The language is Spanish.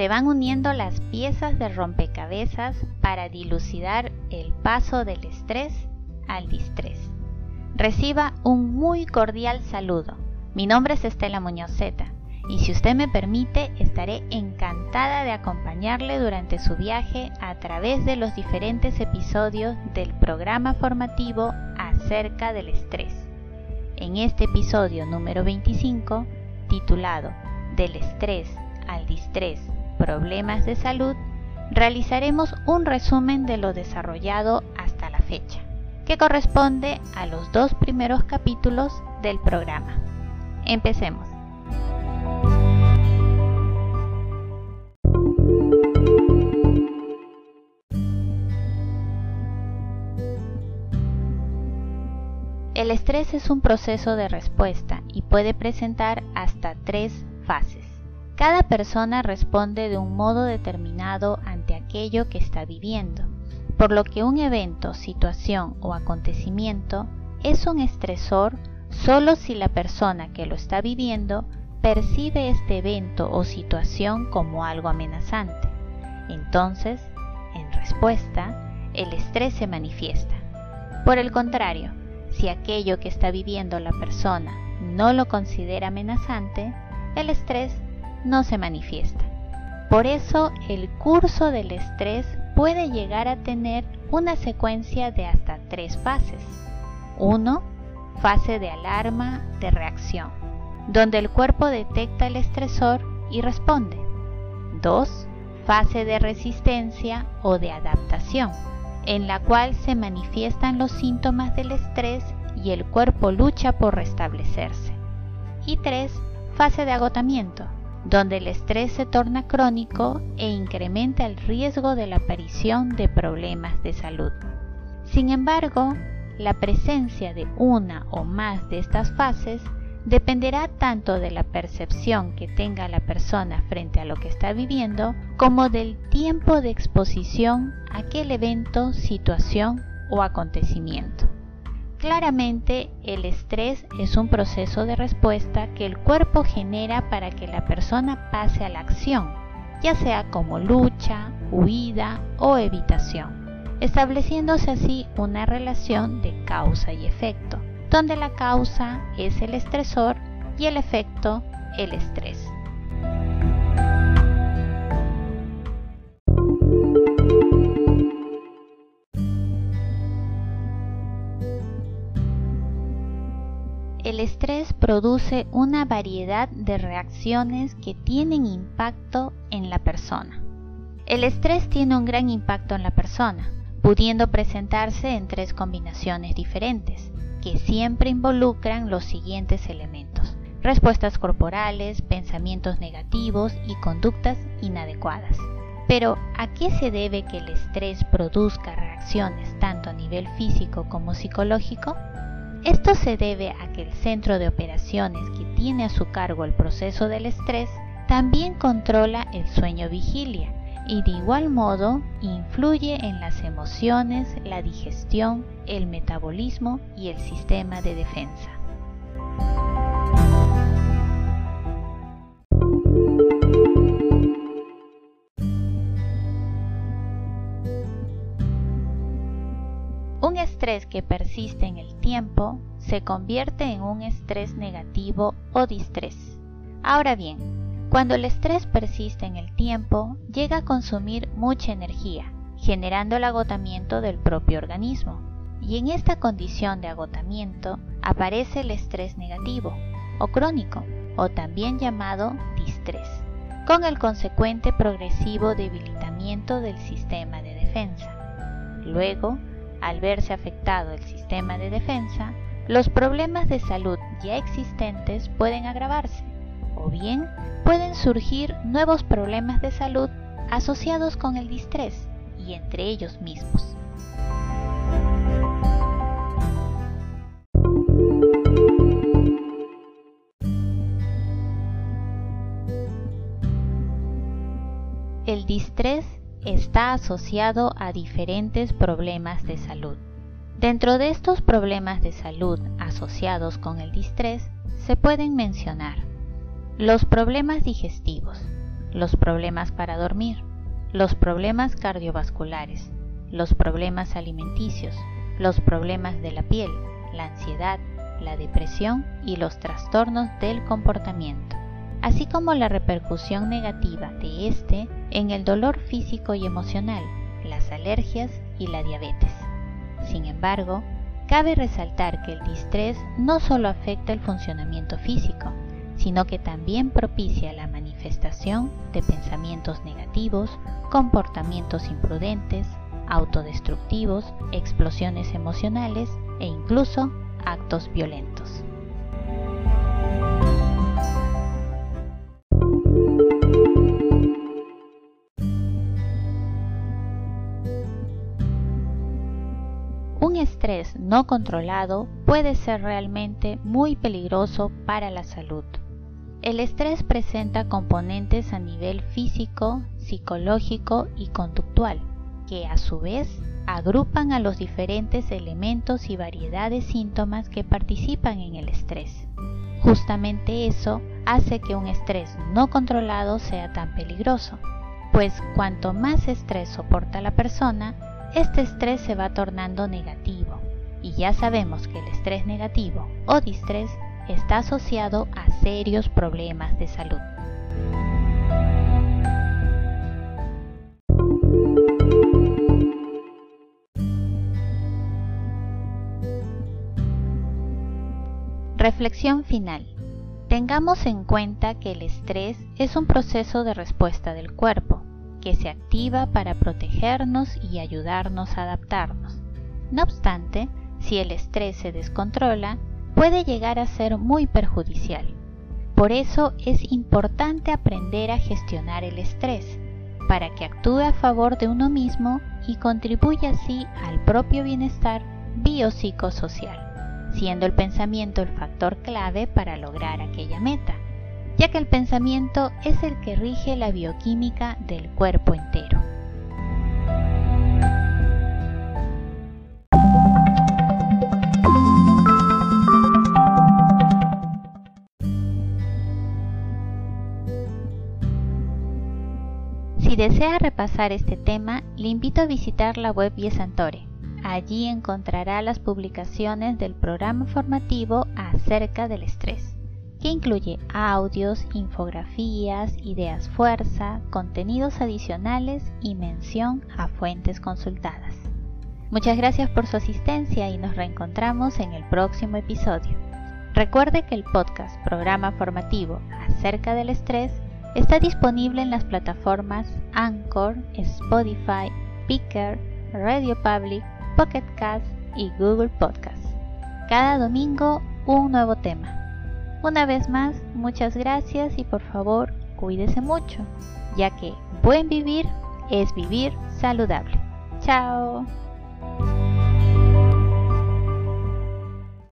se van uniendo las piezas de rompecabezas para dilucidar el paso del estrés al distrés. Reciba un muy cordial saludo. Mi nombre es Estela Muñozeta y si usted me permite estaré encantada de acompañarle durante su viaje a través de los diferentes episodios del programa formativo acerca del estrés. En este episodio número 25, titulado Del estrés al distrés, problemas de salud, realizaremos un resumen de lo desarrollado hasta la fecha, que corresponde a los dos primeros capítulos del programa. Empecemos. El estrés es un proceso de respuesta y puede presentar hasta tres fases. Cada persona responde de un modo determinado ante aquello que está viviendo, por lo que un evento, situación o acontecimiento es un estresor solo si la persona que lo está viviendo percibe este evento o situación como algo amenazante. Entonces, en respuesta, el estrés se manifiesta. Por el contrario, si aquello que está viviendo la persona no lo considera amenazante, el estrés no se manifiesta. Por eso el curso del estrés puede llegar a tener una secuencia de hasta tres fases. 1. Fase de alarma de reacción, donde el cuerpo detecta el estresor y responde. 2. Fase de resistencia o de adaptación, en la cual se manifiestan los síntomas del estrés y el cuerpo lucha por restablecerse. Y 3. Fase de agotamiento, donde el estrés se torna crónico e incrementa el riesgo de la aparición de problemas de salud. Sin embargo, la presencia de una o más de estas fases dependerá tanto de la percepción que tenga la persona frente a lo que está viviendo como del tiempo de exposición a aquel evento, situación o acontecimiento. Claramente, el estrés es un proceso de respuesta que el cuerpo genera para que la persona pase a la acción, ya sea como lucha, huida o evitación, estableciéndose así una relación de causa y efecto, donde la causa es el estresor y el efecto el estrés. El estrés produce una variedad de reacciones que tienen impacto en la persona. El estrés tiene un gran impacto en la persona, pudiendo presentarse en tres combinaciones diferentes, que siempre involucran los siguientes elementos. Respuestas corporales, pensamientos negativos y conductas inadecuadas. Pero, ¿a qué se debe que el estrés produzca reacciones tanto a nivel físico como psicológico? Esto se debe a que el centro de operaciones que tiene a su cargo el proceso del estrés también controla el sueño vigilia y de igual modo influye en las emociones, la digestión, el metabolismo y el sistema de defensa. Un estrés que persiste en el tiempo se convierte en un estrés negativo o distrés. Ahora bien, cuando el estrés persiste en el tiempo, llega a consumir mucha energía, generando el agotamiento del propio organismo. Y en esta condición de agotamiento aparece el estrés negativo o crónico, o también llamado distrés, con el consecuente progresivo debilitamiento del sistema de defensa. Luego, al verse afectado el sistema de defensa, los problemas de salud ya existentes pueden agravarse o bien pueden surgir nuevos problemas de salud asociados con el distrés y entre ellos mismos. El distrés está asociado a diferentes problemas de salud. Dentro de estos problemas de salud asociados con el distrés se pueden mencionar los problemas digestivos, los problemas para dormir, los problemas cardiovasculares, los problemas alimenticios, los problemas de la piel, la ansiedad, la depresión y los trastornos del comportamiento, así como la repercusión negativa de este en el dolor físico y emocional, las alergias y la diabetes. Sin embargo, cabe resaltar que el distrés no solo afecta el funcionamiento físico, sino que también propicia la manifestación de pensamientos negativos, comportamientos imprudentes, autodestructivos, explosiones emocionales e incluso actos violentos. No controlado puede ser realmente muy peligroso para la salud. El estrés presenta componentes a nivel físico, psicológico y conductual, que a su vez agrupan a los diferentes elementos y variedad de síntomas que participan en el estrés. Justamente eso hace que un estrés no controlado sea tan peligroso, pues cuanto más estrés soporta la persona, este estrés se va tornando negativo. Y ya sabemos que el estrés negativo o distrés está asociado a serios problemas de salud. Reflexión final. Tengamos en cuenta que el estrés es un proceso de respuesta del cuerpo, que se activa para protegernos y ayudarnos a adaptarnos. No obstante, si el estrés se descontrola, puede llegar a ser muy perjudicial. Por eso es importante aprender a gestionar el estrés, para que actúe a favor de uno mismo y contribuya así al propio bienestar biopsicosocial siendo el pensamiento el factor clave para lograr aquella meta, ya que el pensamiento es el que rige la bioquímica del cuerpo entero. Si desea repasar este tema, le invito a visitar la web Viesantore Allí encontrará las publicaciones del programa formativo acerca del estrés, que incluye audios, infografías, ideas fuerza, contenidos adicionales y mención a fuentes consultadas. Muchas gracias por su asistencia y nos reencontramos en el próximo episodio. Recuerde que el podcast Programa Formativo acerca del estrés está disponible en las plataformas Anchor, Spotify, Picker, Radio Public, Pocket Cast y Google Podcast. Cada domingo un nuevo tema. Una vez más, muchas gracias y por favor cuídese mucho, ya que buen vivir es vivir saludable. Chao.